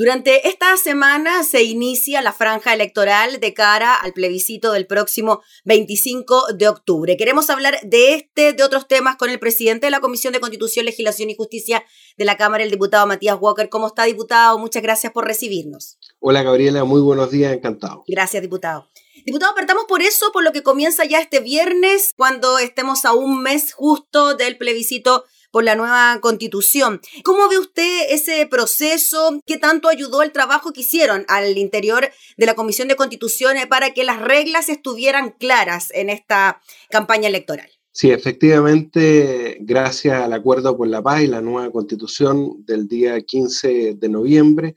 Durante esta semana se inicia la franja electoral de cara al plebiscito del próximo 25 de octubre. Queremos hablar de este, de otros temas con el presidente de la Comisión de Constitución, Legislación y Justicia de la Cámara, el diputado Matías Walker. ¿Cómo está, diputado? Muchas gracias por recibirnos. Hola, Gabriela. Muy buenos días. Encantado. Gracias, diputado. Diputado, partamos por eso, por lo que comienza ya este viernes, cuando estemos a un mes justo del plebiscito por la nueva constitución. ¿Cómo ve usted ese proceso? ¿Qué tanto ayudó el trabajo que hicieron al interior de la Comisión de Constituciones para que las reglas estuvieran claras en esta campaña electoral? Sí, efectivamente, gracias al Acuerdo por la Paz y la nueva constitución del día 15 de noviembre,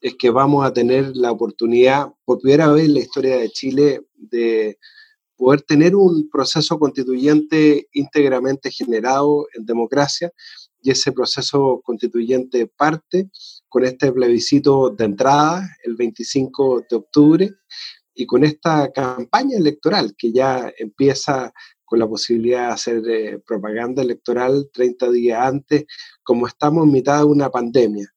es que vamos a tener la oportunidad, por primera vez en la historia de Chile, de poder tener un proceso constituyente íntegramente generado en democracia y ese proceso constituyente parte con este plebiscito de entrada el 25 de octubre y con esta campaña electoral que ya empieza con la posibilidad de hacer eh, propaganda electoral 30 días antes, como estamos en mitad de una pandemia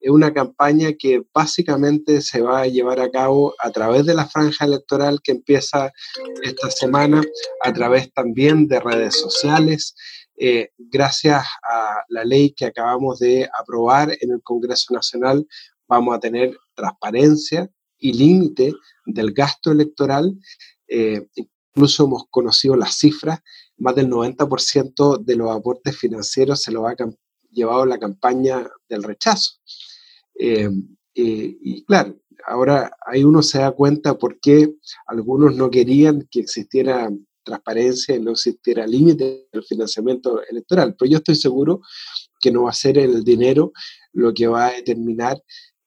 es una campaña que básicamente se va a llevar a cabo a través de la franja electoral que empieza esta semana, a través también de redes sociales, eh, gracias a la ley que acabamos de aprobar en el Congreso Nacional, vamos a tener transparencia y límite del gasto electoral. Eh, incluso hemos conocido las cifras, más del 90% de los aportes financieros se lo ha llevado la campaña del rechazo. Eh, y claro, ahora ahí uno se da cuenta por qué algunos no querían que existiera transparencia y no existiera límite del financiamiento electoral. Pero yo estoy seguro que no va a ser el dinero lo que va a determinar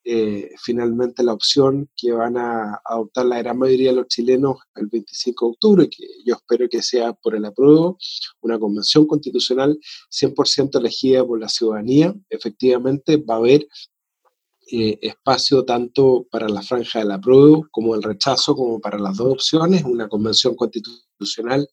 eh, finalmente la opción que van a adoptar la gran mayoría de los chilenos el 25 de octubre, que yo espero que sea por el apruebo, una convención constitucional 100% elegida por la ciudadanía. Efectivamente, va a haber eh, espacio tanto para la franja del apruebo como el rechazo, como para las dos opciones, una convención constitucional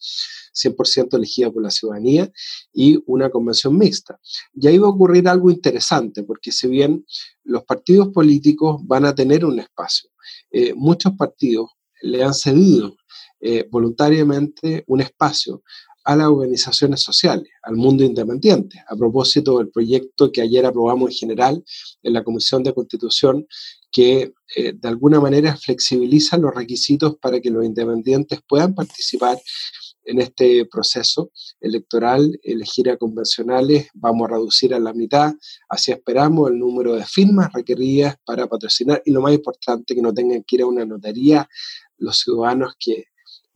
100% elegida por la ciudadanía y una convención mixta. Y ahí va a ocurrir algo interesante, porque si bien los partidos políticos van a tener un espacio, eh, muchos partidos le han cedido eh, voluntariamente un espacio a las organizaciones sociales, al mundo independiente, a propósito del proyecto que ayer aprobamos en general en la Comisión de Constitución, que eh, de alguna manera flexibiliza los requisitos para que los independientes puedan participar en este proceso electoral, elegir a convencionales, vamos a reducir a la mitad, así esperamos el número de firmas requeridas para patrocinar y lo más importante, que no tengan que ir a una notaría los ciudadanos que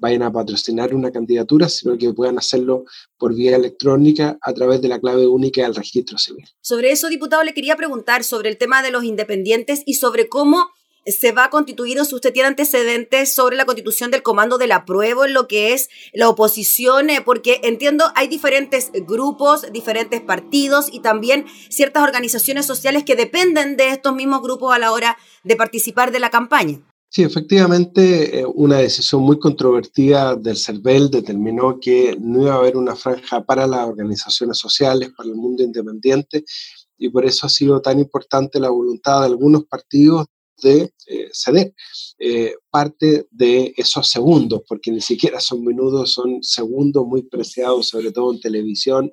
vayan a patrocinar una candidatura, sino que puedan hacerlo por vía electrónica a través de la clave única del registro civil. Sobre eso, diputado, le quería preguntar sobre el tema de los independientes y sobre cómo se va a si usted tiene antecedentes sobre la constitución del comando del apruebo en lo que es la oposición, eh, porque entiendo hay diferentes grupos, diferentes partidos y también ciertas organizaciones sociales que dependen de estos mismos grupos a la hora de participar de la campaña. Sí, efectivamente, eh, una decisión muy controvertida del CERVEL determinó que no iba a haber una franja para las organizaciones sociales, para el mundo independiente, y por eso ha sido tan importante la voluntad de algunos partidos de eh, ceder eh, parte de esos segundos, porque ni siquiera son minutos, son segundos muy preciados, sobre todo en televisión,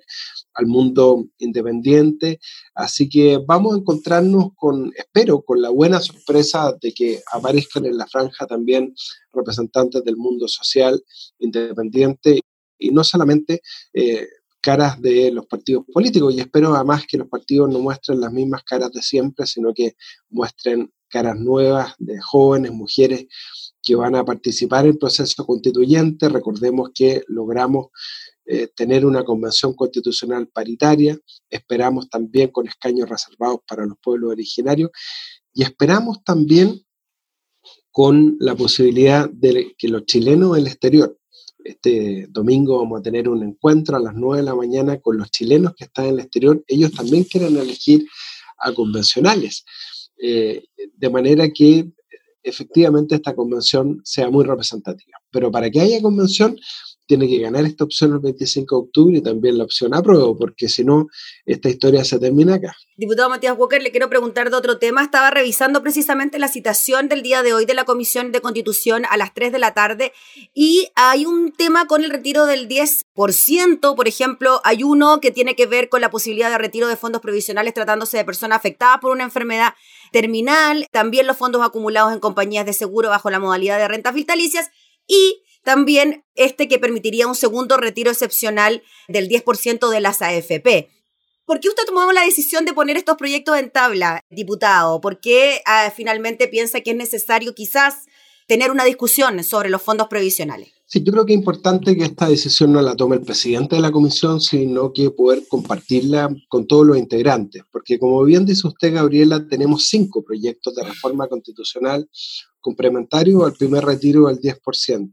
al mundo independiente. Así que vamos a encontrarnos con, espero, con la buena sorpresa de que aparezcan en la franja también representantes del mundo social independiente y no solamente... Eh, caras de los partidos políticos y espero además que los partidos no muestren las mismas caras de siempre, sino que muestren caras nuevas de jóvenes, mujeres que van a participar en el proceso constituyente. Recordemos que logramos eh, tener una convención constitucional paritaria, esperamos también con escaños reservados para los pueblos originarios y esperamos también con la posibilidad de que los chilenos en el exterior, este domingo vamos a tener un encuentro a las 9 de la mañana con los chilenos que están en el exterior, ellos también quieren elegir a convencionales. Eh, de manera que efectivamente esta convención sea muy representativa. Pero para que haya convención tiene que ganar esta opción el 25 de octubre y también la opción apruebo, porque si no, esta historia se termina acá. Diputado Matías Walker, le quiero preguntar de otro tema. Estaba revisando precisamente la citación del día de hoy de la Comisión de Constitución a las 3 de la tarde y hay un tema con el retiro del 10%. Por ejemplo, hay uno que tiene que ver con la posibilidad de retiro de fondos provisionales tratándose de personas afectadas por una enfermedad terminal, también los fondos acumulados en compañías de seguro bajo la modalidad de rentas vitalicias y también este que permitiría un segundo retiro excepcional del 10% de las AFP. ¿Por qué usted tomó la decisión de poner estos proyectos en tabla, diputado? ¿Por qué ah, finalmente piensa que es necesario quizás tener una discusión sobre los fondos previsionales? Sí, yo creo que es importante que esta decisión no la tome el presidente de la comisión, sino que poder compartirla con todos los integrantes, porque como bien dice usted, Gabriela, tenemos cinco proyectos de reforma constitucional complementarios al primer retiro del 10%.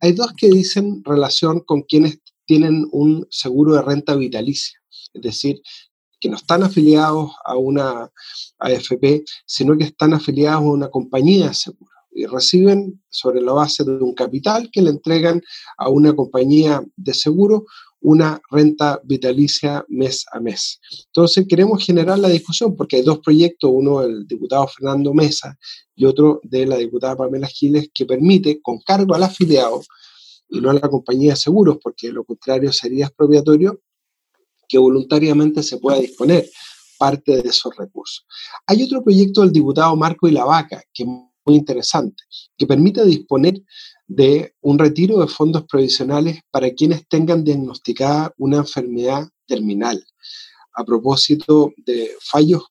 Hay dos que dicen relación con quienes tienen un seguro de renta vitalicia, es decir, que no están afiliados a una AFP, sino que están afiliados a una compañía de seguro y reciben sobre la base de un capital que le entregan a una compañía de seguro una renta vitalicia mes a mes. Entonces queremos generar la discusión porque hay dos proyectos, uno del diputado Fernando Mesa y otro de la diputada Pamela Giles, que permite con cargo al afiliado y no a la compañía de seguros, porque lo contrario sería expropiatorio, que voluntariamente se pueda disponer parte de esos recursos. Hay otro proyecto del diputado Marco y la Vaca, que muy interesante, que permite disponer de un retiro de fondos provisionales para quienes tengan diagnosticada una enfermedad terminal. A propósito de fallos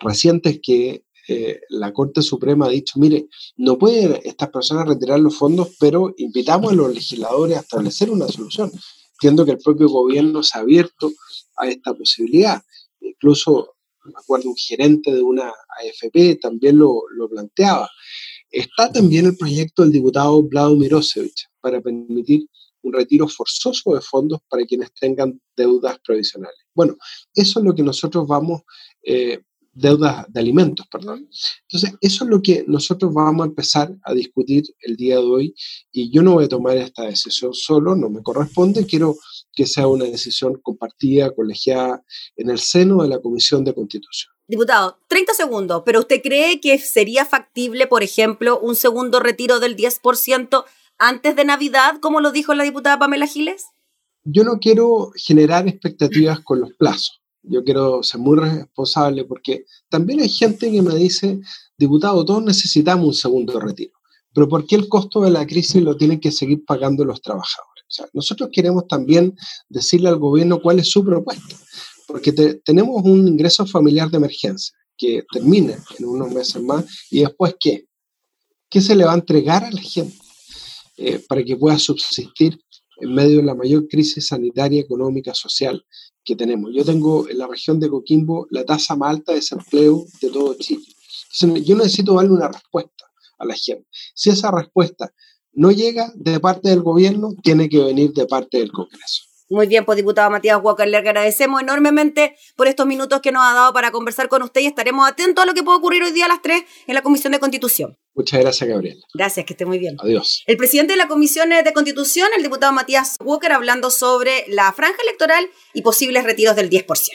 recientes que eh, la Corte Suprema ha dicho, mire, no pueden estas personas retirar los fondos, pero invitamos a los legisladores a establecer una solución. Entiendo que el propio gobierno se ha abierto a esta posibilidad. Incluso me acuerdo un gerente de una AFP también lo, planteaba. Está también el proyecto del diputado Vlado Mirosevich para permitir un retiro forzoso de fondos para quienes tengan deudas provisionales. Bueno, eso es lo que nosotros vamos, eh, deudas de alimentos, perdón. Entonces, eso es lo que nosotros vamos a empezar a discutir el día de hoy y yo no voy a tomar esta decisión solo, no me corresponde, quiero que sea una decisión compartida, colegiada en el seno de la Comisión de Constitución. Diputado, 30 segundos, pero ¿usted cree que sería factible, por ejemplo, un segundo retiro del 10% antes de Navidad, como lo dijo la diputada Pamela Giles? Yo no quiero generar expectativas con los plazos. Yo quiero ser muy responsable porque también hay gente que me dice, diputado, todos necesitamos un segundo retiro, pero ¿por qué el costo de la crisis lo tienen que seguir pagando los trabajadores? nosotros queremos también decirle al gobierno cuál es su propuesta, porque tenemos un ingreso familiar de emergencia que termina en unos meses más y después qué? ¿Qué se le va a entregar a la gente eh, para que pueda subsistir en medio de la mayor crisis sanitaria, económica, social que tenemos? Yo tengo en la región de Coquimbo la tasa más alta de desempleo de todo Chile. yo necesito darle una respuesta a la gente. Si esa respuesta no llega de parte del gobierno, tiene que venir de parte del Congreso. Muy bien, pues diputado Matías Walker, le agradecemos enormemente por estos minutos que nos ha dado para conversar con usted y estaremos atentos a lo que pueda ocurrir hoy día a las 3 en la Comisión de Constitución. Muchas gracias, Gabriel. Gracias, que esté muy bien. Adiós. El presidente de la Comisión de Constitución, el diputado Matías Walker, hablando sobre la franja electoral y posibles retiros del 10%.